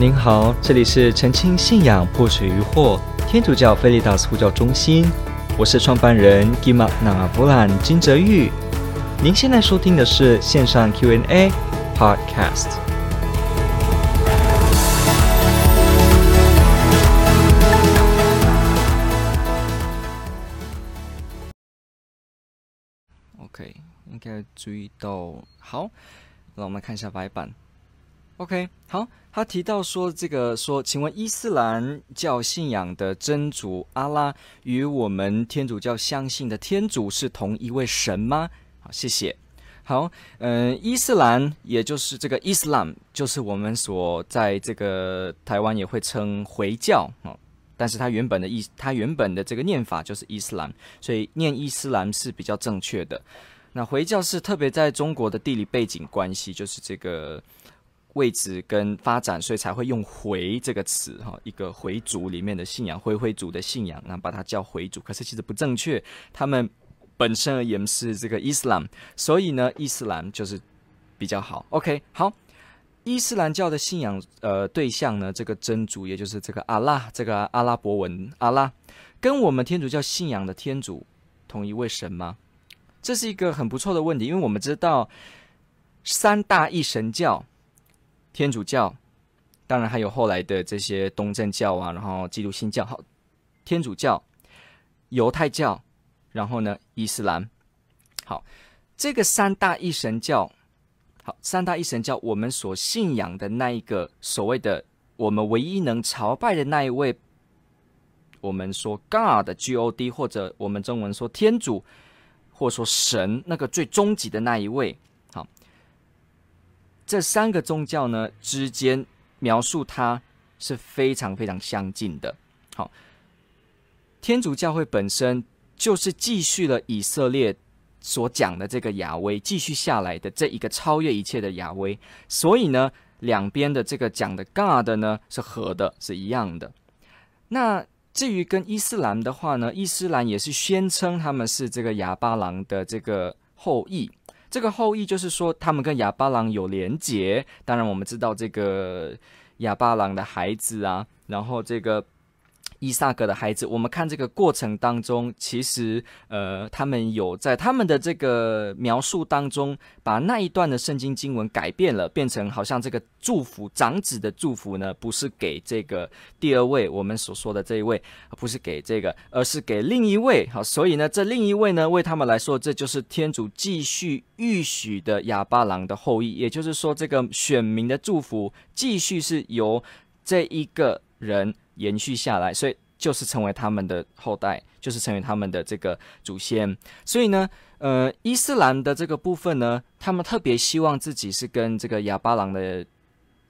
您好，这里是澄清信仰破除疑惑天主教菲利达斯呼叫中心，我是创办人吉玛纳布兰金泽玉。您现在收听的是线上 Q&A podcast。OK，应该注意到，好，让我们看一下白板。OK，好，他提到说这个说，请问伊斯兰教信仰的真主阿拉与我们天主教相信的天主是同一位神吗？好，谢谢。好，嗯、伊斯兰也就是这个伊斯兰，就是我们所在这个台湾也会称回教哦，但是它原本的意，它原本的这个念法就是伊斯兰，所以念伊斯兰是比较正确的。那回教是特别在中国的地理背景关系，就是这个。位置跟发展，所以才会用“回”这个词哈，一个回族里面的信仰，回回族的信仰，那把它叫回族，可是其实不正确，他们本身而言是这个伊斯兰，所以呢，伊斯兰就是比较好。OK，好，伊斯兰教的信仰呃对象呢，这个真主，也就是这个阿拉，这个阿拉伯文阿拉，跟我们天主教信仰的天主同一位神吗？这是一个很不错的问题，因为我们知道三大一神教。天主教，当然还有后来的这些东正教啊，然后基督新教，好，天主教、犹太教，然后呢，伊斯兰，好，这个三大一神教，好，三大一神教，我们所信仰的那一个所谓的我们唯一能朝拜的那一位，我们说 God G O D，或者我们中文说天主，或者说神，那个最终极的那一位。这三个宗教呢之间描述它是非常非常相近的。好，天主教会本身就是继续了以色列所讲的这个亚威，继续下来的这一个超越一切的亚威，所以呢，两边的这个讲的 God 呢是合的，是一样的。那至于跟伊斯兰的话呢，伊斯兰也是宣称他们是这个亚巴郎的这个后裔。这个后裔就是说，他们跟哑巴郎有连结。当然，我们知道这个哑巴郎的孩子啊，然后这个。伊萨格的孩子，我们看这个过程当中，其实呃，他们有在他们的这个描述当中，把那一段的圣经经文改变了，变成好像这个祝福长子的祝福呢，不是给这个第二位我们所说的这一位，不是给这个，而是给另一位。好，所以呢，这另一位呢，为他们来说，这就是天主继续预许的亚巴郎的后裔，也就是说，这个选民的祝福继续是由这一个人。延续下来，所以就是成为他们的后代，就是成为他们的这个祖先。所以呢，呃，伊斯兰的这个部分呢，他们特别希望自己是跟这个亚巴郎的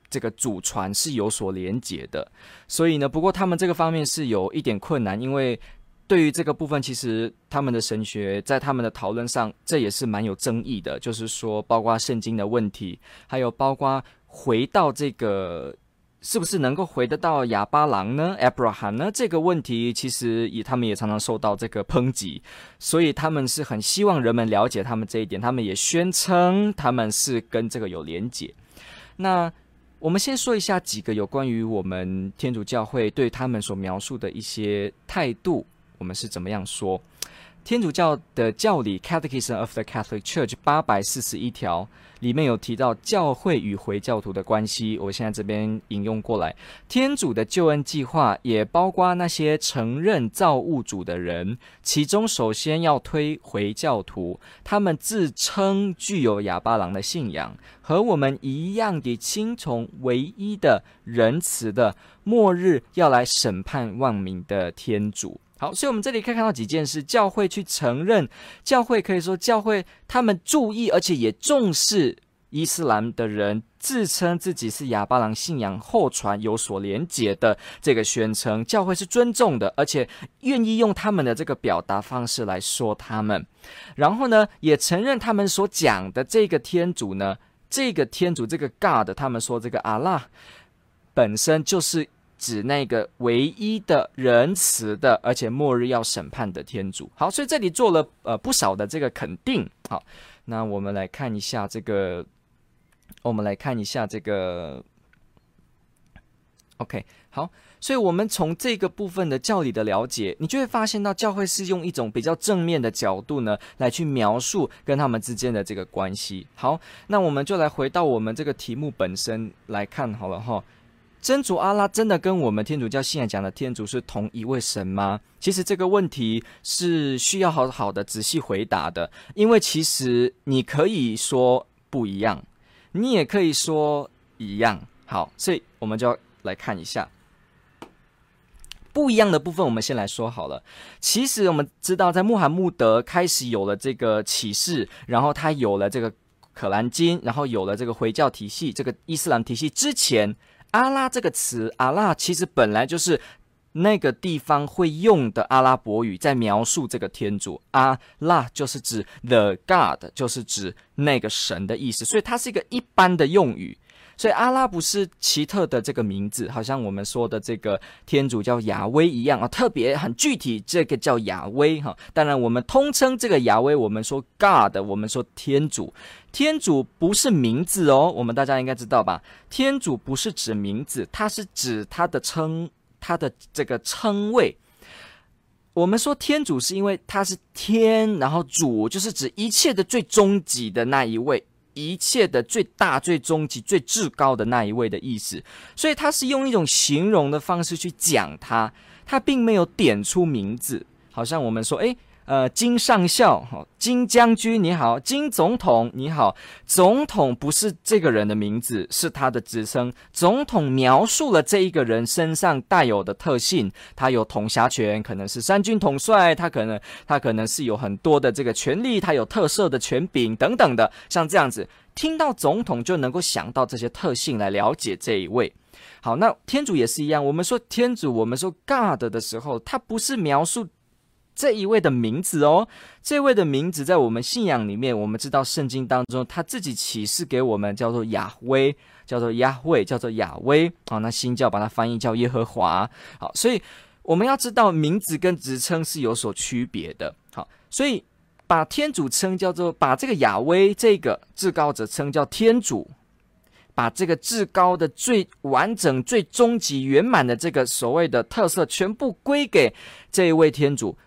这个祖传是有所连结的。所以呢，不过他们这个方面是有一点困难，因为对于这个部分，其实他们的神学在他们的讨论上，这也是蛮有争议的。就是说，包括圣经的问题，还有包括回到这个。是不是能够回得到亚巴郎呢？Abraham 呢？这个问题其实也，他们也常常受到这个抨击，所以他们是很希望人们了解他们这一点。他们也宣称他们是跟这个有连结。那我们先说一下几个有关于我们天主教会对他们所描述的一些态度，我们是怎么样说？天主教的教理 Catechism of the Catholic Church 八百四十一条里面有提到教会与回教徒的关系，我现在这边引用过来。天主的救恩计划也包括那些承认造物主的人，其中首先要推回教徒，他们自称具有哑巴郎的信仰，和我们一样的听从唯一的仁慈的末日要来审判万民的天主。好，所以我们这里可以看到几件事：教会去承认，教会可以说教会他们注意，而且也重视伊斯兰的人自称自己是亚巴郎信仰后传有所连结的这个宣称，教会是尊重的，而且愿意用他们的这个表达方式来说他们。然后呢，也承认他们所讲的这个天主呢，这个天主这个 God，他们说这个阿拉本身就是。指那个唯一的仁慈的，而且末日要审判的天主。好，所以这里做了呃不少的这个肯定。好，那我们来看一下这个，我们来看一下这个，OK，好，所以我们从这个部分的教理的了解，你就会发现到教会是用一种比较正面的角度呢，来去描述跟他们之间的这个关系。好，那我们就来回到我们这个题目本身来看好了哈。真主阿拉真的跟我们天主教信仰讲的天主是同一位神吗？其实这个问题是需要好好的仔细回答的，因为其实你可以说不一样，你也可以说一样。好，所以我们就要来看一下不一样的部分。我们先来说好了。其实我们知道，在穆罕默德开始有了这个启示，然后他有了这个可兰经，然后有了这个回教体系、这个伊斯兰体系之前。阿拉这个词，阿拉其实本来就是那个地方会用的阿拉伯语，在描述这个天主。阿拉就是指 the God，就是指那个神的意思，所以它是一个一般的用语。所以阿拉不是奇特的这个名字，好像我们说的这个天主叫亚威一样啊，特别很具体，这个叫亚威哈。当然，我们通称这个亚威，我们说 God，我们说天主。天主不是名字哦，我们大家应该知道吧？天主不是指名字，它是指他的称，他的这个称谓。我们说天主是因为他是天，然后主就是指一切的最终极的那一位。一切的最大、最终极、最至高的那一位的意思，所以他是用一种形容的方式去讲他，他并没有点出名字，好像我们说，诶。呃，金上校，金将军你好，金总统你好。总统不是这个人的名字，是他的职称。总统描述了这一个人身上带有的特性，他有统辖权，可能是三军统帅，他可能他可能是有很多的这个权力，他有特色的权柄等等的，像这样子，听到总统就能够想到这些特性来了解这一位。好，那天主也是一样，我们说天主，我们说 God 的时候，他不是描述。这一位的名字哦，这位的名字在我们信仰里面，我们知道圣经当中他自己启示给我们，叫做亚威，叫做亚威，叫做亚威。好，那新教把它翻译叫耶和华。好，所以我们要知道名字跟职称是有所区别的。好，所以把天主称叫做，把这个亚威这个至高者称叫天主，把这个至高的、最完整、最终极、圆满的这个所谓的特色，全部归给这一位天主。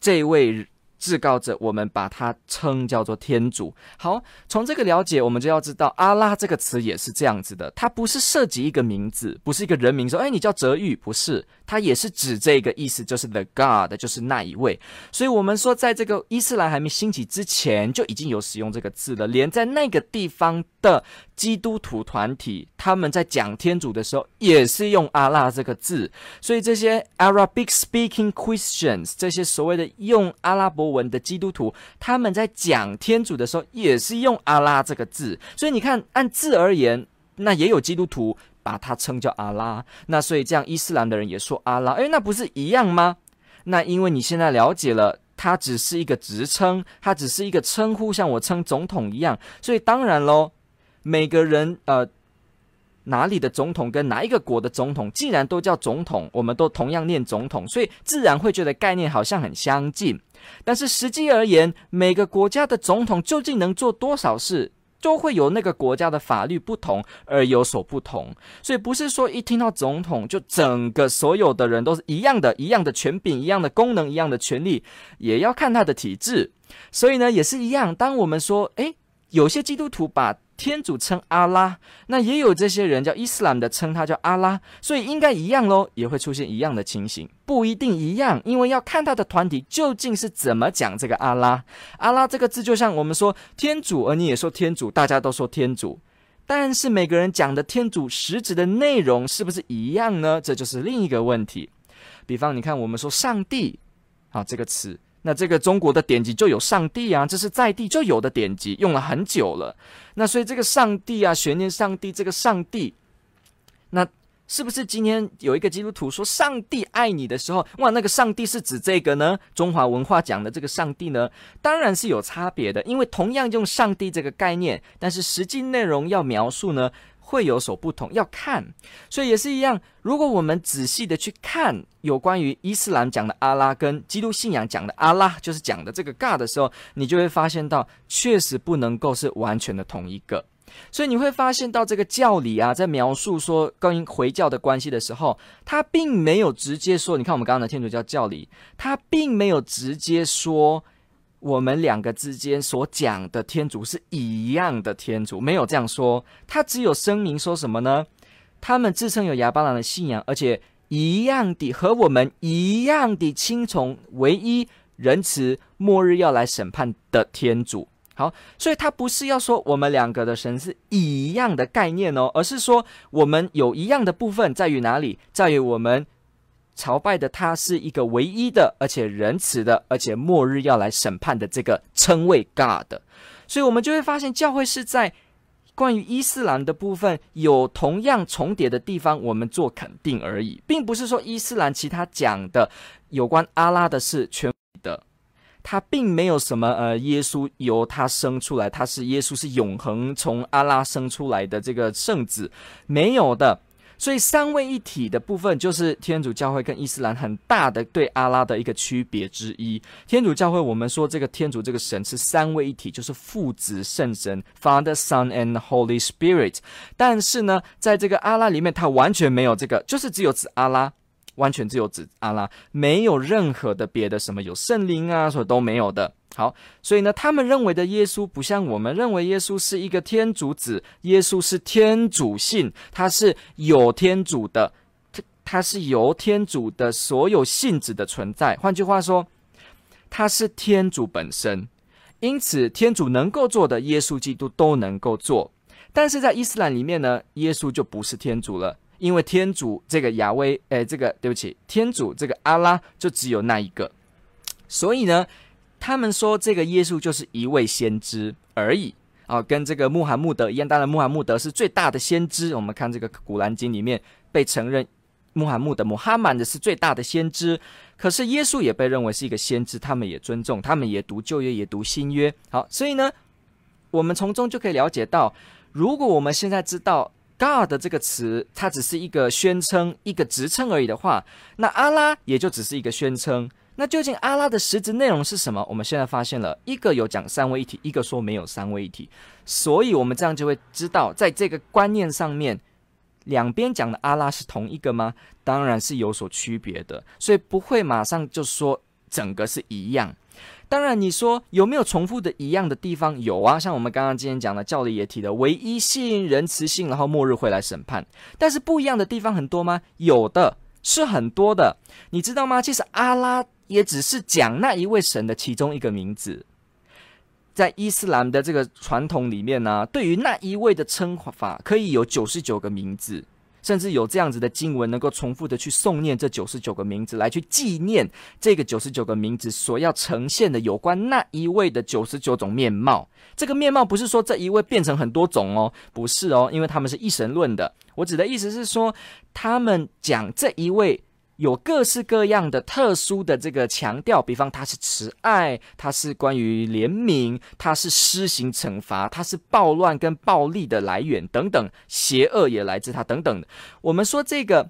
这位至高者，我们把他称叫做天主。好，从这个了解，我们就要知道阿拉这个词也是这样子的，它不是涉及一个名字，不是一个人名，说，哎，你叫泽玉，不是。它也是指这个意思，就是 the God，就是那一位。所以，我们说，在这个伊斯兰还没兴起之前，就已经有使用这个字了。连在那个地方的基督徒团体，他们在讲天主的时候，也是用阿拉这个字。所以，这些 Arabic speaking Christians，这些所谓的用阿拉伯文的基督徒，他们在讲天主的时候，也是用阿拉这个字。所以，你看，按字而言，那也有基督徒。把它称叫阿拉，那所以这样伊斯兰的人也说阿拉，诶，那不是一样吗？那因为你现在了解了，它只是一个职称，它只是一个称呼，像我称总统一样，所以当然喽，每个人呃哪里的总统跟哪一个国的总统，既然都叫总统，我们都同样念总统，所以自然会觉得概念好像很相近。但是实际而言，每个国家的总统究竟能做多少事？就会有那个国家的法律不同而有所不同，所以不是说一听到总统就整个所有的人都是一样的，一样的权柄、一样的功能、一样的权利，也要看他的体制。所以呢，也是一样。当我们说，诶，有些基督徒把天主称阿拉，那也有这些人叫伊斯兰的称他叫阿拉，所以应该一样喽，也会出现一样的情形，不一定一样，因为要看他的团体究竟是怎么讲这个阿拉。阿拉这个字就像我们说天主，而你也说天主，大家都说天主，但是每个人讲的天主实质的内容是不是一样呢？这就是另一个问题。比方你看，我们说上帝，啊这个词。那这个中国的典籍就有上帝啊，这是在地就有的典籍，用了很久了。那所以这个上帝啊，悬念上帝，这个上帝，那是不是今天有一个基督徒说上帝爱你的时候，哇，那个上帝是指这个呢？中华文化讲的这个上帝呢，当然是有差别的，因为同样用上帝这个概念，但是实际内容要描述呢，会有所不同，要看，所以也是一样。如果我们仔细的去看有关于伊斯兰讲的阿拉跟基督信仰讲的阿拉，就是讲的这个 God 的时候，你就会发现到，确实不能够是完全的同一个。所以你会发现到这个教理啊，在描述说跟回教的关系的时候，他并没有直接说，你看我们刚刚的天主教教理，他并没有直接说我们两个之间所讲的天主是一样的天主，没有这样说，他只有声明说什么呢？他们自称有亚巴郎的信仰，而且一样的和我们一样的亲从唯一仁慈、末日要来审判的天主。好，所以他不是要说我们两个的神是一样的概念哦，而是说我们有一样的部分在于哪里？在于我们朝拜的他是一个唯一的，而且仁慈的，而且末日要来审判的这个称谓 God。所以，我们就会发现教会是在。关于伊斯兰的部分有同样重叠的地方，我们做肯定而已，并不是说伊斯兰其他讲的有关阿拉的是全的，他并没有什么呃，耶稣由他生出来，他是耶稣是永恒从阿拉生出来的这个圣子，没有的。所以三位一体的部分，就是天主教会跟伊斯兰很大的对阿拉的一个区别之一。天主教会我们说这个天主这个神是三位一体，就是父子圣神 （Father, Son and Holy Spirit）。但是呢，在这个阿拉里面，它完全没有这个，就是只有指阿拉，完全只有指阿拉，没有任何的别的什么有圣灵啊，所以都没有的。好，所以呢，他们认为的耶稣不像我们认为耶稣是一个天主子，耶稣是天主性，他是有天主的，他他是由天主的所有性质的存在。换句话说，他是天主本身，因此天主能够做的，耶稣基督都能够做。但是在伊斯兰里面呢，耶稣就不是天主了，因为天主这个亚威，哎，这个对不起，天主这个阿拉就只有那一个，所以呢。他们说这个耶稣就是一位先知而已啊，跟这个穆罕默德一样。当然，穆罕默德是最大的先知。我们看这个《古兰经》里面被承认，穆罕默德穆罕曼的是最大的先知。可是耶稣也被认为是一个先知，他们也尊重，他们也读旧约，也读新约。好，所以呢，我们从中就可以了解到，如果我们现在知道 “God” 这个词，它只是一个宣称、一个职称而已的话，那阿拉也就只是一个宣称。那究竟阿拉的实质内容是什么？我们现在发现了一个有讲三位一体，一个说没有三位一体，所以我们这样就会知道，在这个观念上面，两边讲的阿拉是同一个吗？当然是有所区别的，所以不会马上就说整个是一样。当然，你说有没有重复的一样的地方？有啊，像我们刚刚今天讲的教理也提的唯一性、仁慈性，然后末日会来审判。但是不一样的地方很多吗？有的，是很多的。你知道吗？其实阿拉。也只是讲那一位神的其中一个名字，在伊斯兰的这个传统里面呢、对于那一位的称法可以有九十九个名字，甚至有这样子的经文能够重复的去诵念这九十九个名字，来去纪念这个九十九个名字所要呈现的有关那一位的九十九种面貌。这个面貌不是说这一位变成很多种哦，不是哦，因为他们是一神论的。我指的意思是说，他们讲这一位。有各式各样的特殊的这个强调，比方他是慈爱，他是关于怜悯，他是施行惩罚，他是暴乱跟暴力的来源等等，邪恶也来自他等等。我们说这个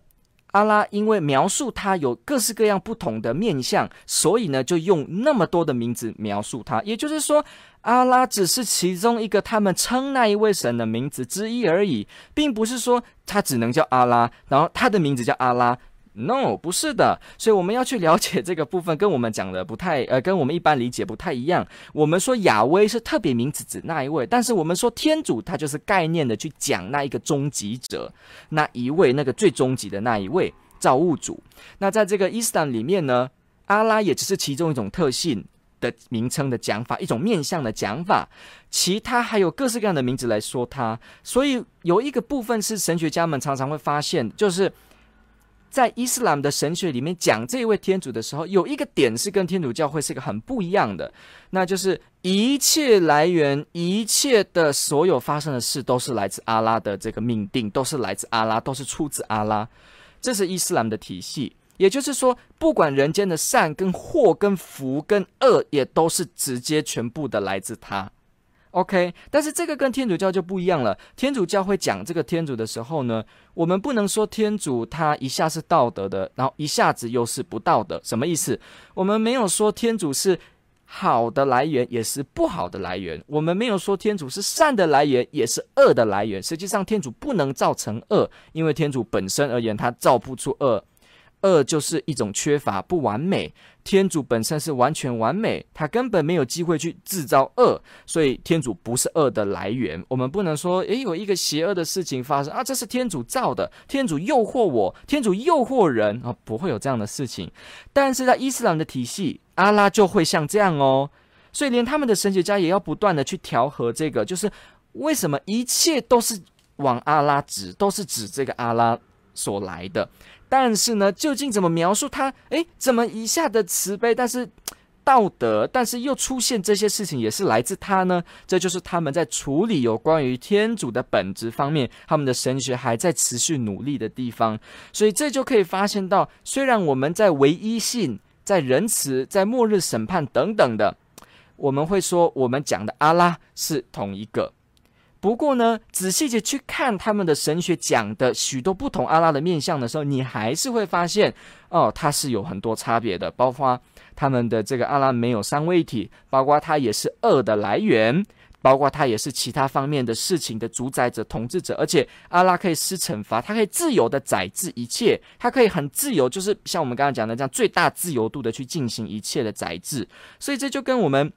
阿拉，因为描述他有各式各样不同的面相，所以呢，就用那么多的名字描述他。也就是说，阿拉只是其中一个他们称那一位神的名字之一而已，并不是说他只能叫阿拉，然后他的名字叫阿拉。No，不是的，所以我们要去了解这个部分，跟我们讲的不太，呃，跟我们一般理解不太一样。我们说亚威是特别名字指那一位，但是我们说天主，他就是概念的去讲那一个终极者，那一位那个最终极的那一位造物主。那在这个伊斯兰里面呢，阿拉也只是其中一种特性的名称的讲法，一种面向的讲法，其他还有各式各样的名字来说他。所以有一个部分是神学家们常常会发现，就是。在伊斯兰的神学里面讲这一位天主的时候，有一个点是跟天主教会是一个很不一样的，那就是一切来源、一切的所有发生的事都是来自阿拉的这个命定，都是来自阿拉，都是出自阿拉。这是伊斯兰的体系，也就是说，不管人间的善跟祸、跟福跟恶，也都是直接全部的来自他。OK，但是这个跟天主教就不一样了。天主教会讲这个天主的时候呢，我们不能说天主他一下是道德的，然后一下子又是不道德，什么意思？我们没有说天主是好的来源，也是不好的来源。我们没有说天主是善的来源，也是恶的来源。实际上，天主不能造成恶，因为天主本身而言，他造不出恶。恶就是一种缺乏、不完美。天主本身是完全完美，他根本没有机会去制造恶，所以天主不是恶的来源。我们不能说，诶，有一个邪恶的事情发生啊，这是天主造的，天主诱惑我，天主诱惑人啊，不会有这样的事情。但是在伊斯兰的体系，阿拉就会像这样哦，所以连他们的神学家也要不断的去调和这个，就是为什么一切都是往阿拉指，都是指这个阿拉所来的。但是呢，究竟怎么描述他？诶，怎么一下的慈悲，但是道德，但是又出现这些事情，也是来自他呢？这就是他们在处理有关于天主的本质方面，他们的神学还在持续努力的地方。所以这就可以发现到，虽然我们在唯一性、在仁慈、在末日审判等等的，我们会说我们讲的阿拉是同一个。不过呢，仔细的去看他们的神学讲的许多不同阿拉的面相的时候，你还是会发现，哦，它是有很多差别的。包括他们的这个阿拉没有三位一体，包括它也是恶的来源，包括它也是其他方面的事情的主宰者、统治者。而且阿拉可以施惩罚，它可以自由的宰制一切，它可以很自由，就是像我们刚刚讲的这样，最大自由度的去进行一切的宰制。所以这就跟我们。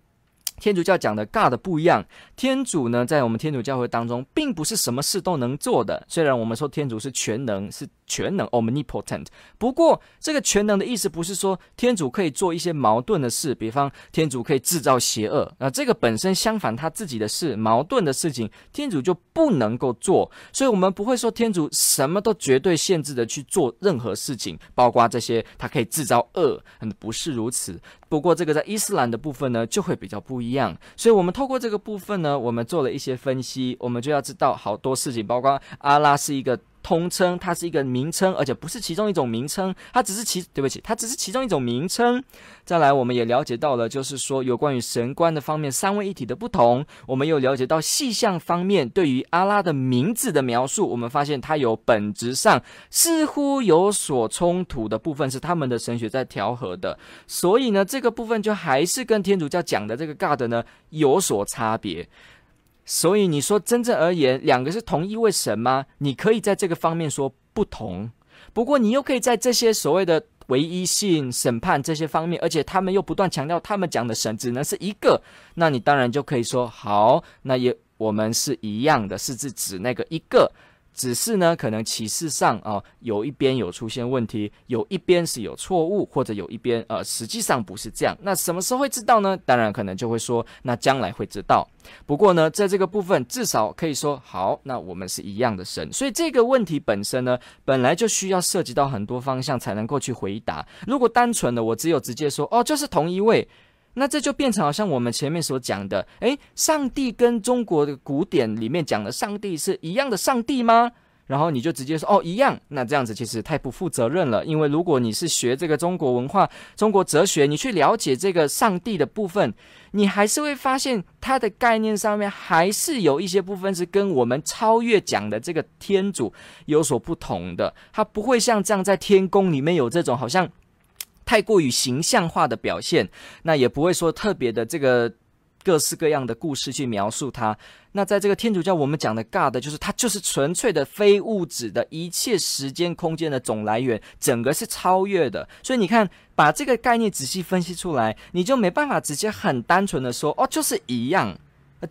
天主教讲的 God 不一样，天主呢，在我们天主教会当中，并不是什么事都能做的。虽然我们说天主是全能，是全能 omnipotent，不过这个全能的意思不是说天主可以做一些矛盾的事，比方天主可以制造邪恶，那这个本身相反他自己的事，矛盾的事情，天主就不能够做。所以，我们不会说天主什么都绝对限制的去做任何事情，包括这些他可以制造恶，嗯，不是如此。不过，这个在伊斯兰的部分呢，就会比较不一样。所以，我们透过这个部分呢，我们做了一些分析，我们就要知道好多事情，包括阿拉是一个。通称，它是一个名称，而且不是其中一种名称，它只是其，对不起，它只是其中一种名称。再来，我们也了解到了，就是说有关于神观的方面，三位一体的不同。我们又了解到细项方面对于阿拉的名字的描述，我们发现它有本质上似乎有所冲突的部分，是他们的神学在调和的。所以呢，这个部分就还是跟天主教讲的这个 God 呢有所差别。所以你说真正而言，两个是同一位神吗？你可以在这个方面说不同，不过你又可以在这些所谓的唯一性、审判这些方面，而且他们又不断强调他们讲的神只能是一个，那你当然就可以说好，那也我们是一样的，是指指那个一个。只是呢，可能启示上啊、有一边有出现问题，有一边是有错误，或者有一边呃，实际上不是这样。那什么时候会知道呢？当然可能就会说，那将来会知道。不过呢，在这个部分，至少可以说好，那我们是一样的神。所以这个问题本身呢，本来就需要涉及到很多方向才能够去回答。如果单纯的我只有直接说哦，就是同一位。那这就变成好像我们前面所讲的，诶，上帝跟中国的古典里面讲的上帝是一样的上帝吗？然后你就直接说哦，一样。那这样子其实太不负责任了，因为如果你是学这个中国文化、中国哲学，你去了解这个上帝的部分，你还是会发现它的概念上面还是有一些部分是跟我们超越讲的这个天主有所不同的。它不会像这样在天宫里面有这种好像。太过于形象化的表现，那也不会说特别的这个各式各样的故事去描述它。那在这个天主教，我们讲的 God 就是它就是纯粹的非物质的一切时间空间的总来源，整个是超越的。所以你看，把这个概念仔细分析出来，你就没办法直接很单纯的说哦，就是一样，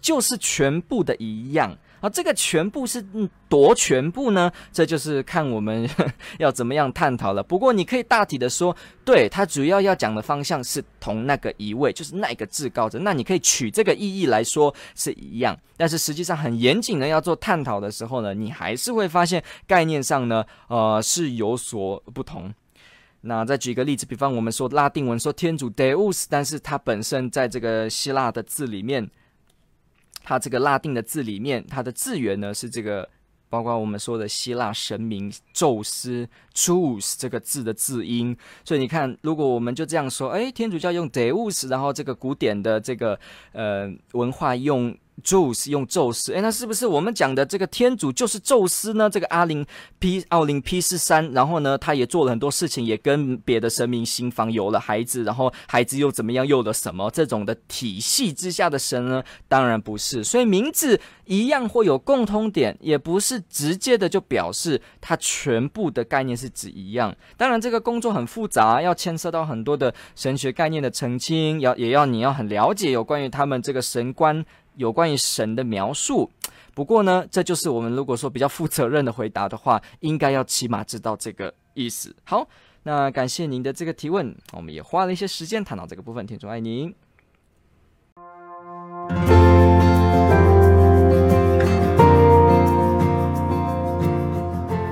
就是全部的一样。啊，这个全部是多全部呢？这就是看我们 要怎么样探讨了。不过你可以大体的说，对，它主要要讲的方向是同那个一位，就是那个至高者。那你可以取这个意义来说是一样，但是实际上很严谨的要做探讨的时候呢，你还是会发现概念上呢，呃，是有所不同。那再举个例子，比方我们说拉丁文说天主 Deus，但是它本身在这个希腊的字里面。它这个拉丁的字里面，它的字源呢是这个，包括我们说的希腊神明宙斯 Zeus 这个字的字音。所以你看，如果我们就这样说，哎，天主教用 Deus，然后这个古典的这个呃文化用宙斯用宙斯，诶，那是不是我们讲的这个天主就是宙斯呢？这个阿林 P 奥林匹斯山，然后呢，他也做了很多事情，也跟别的神明新房，有了孩子，然后孩子又怎么样，又了什么？这种的体系之下的神呢？当然不是。所以名字一样会有共通点，也不是直接的就表示它全部的概念是指一样。当然，这个工作很复杂，要牵涉到很多的神学概念的澄清，要也要你要很了解有关于他们这个神观。有关于神的描述，不过呢，这就是我们如果说比较负责任的回答的话，应该要起码知道这个意思。好，那感谢您的这个提问，我们也花了一些时间谈到这个部分。听众爱您，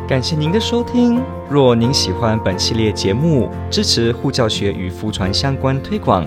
感谢您的收听。若您喜欢本系列节目，支持护教学与福传相关推广。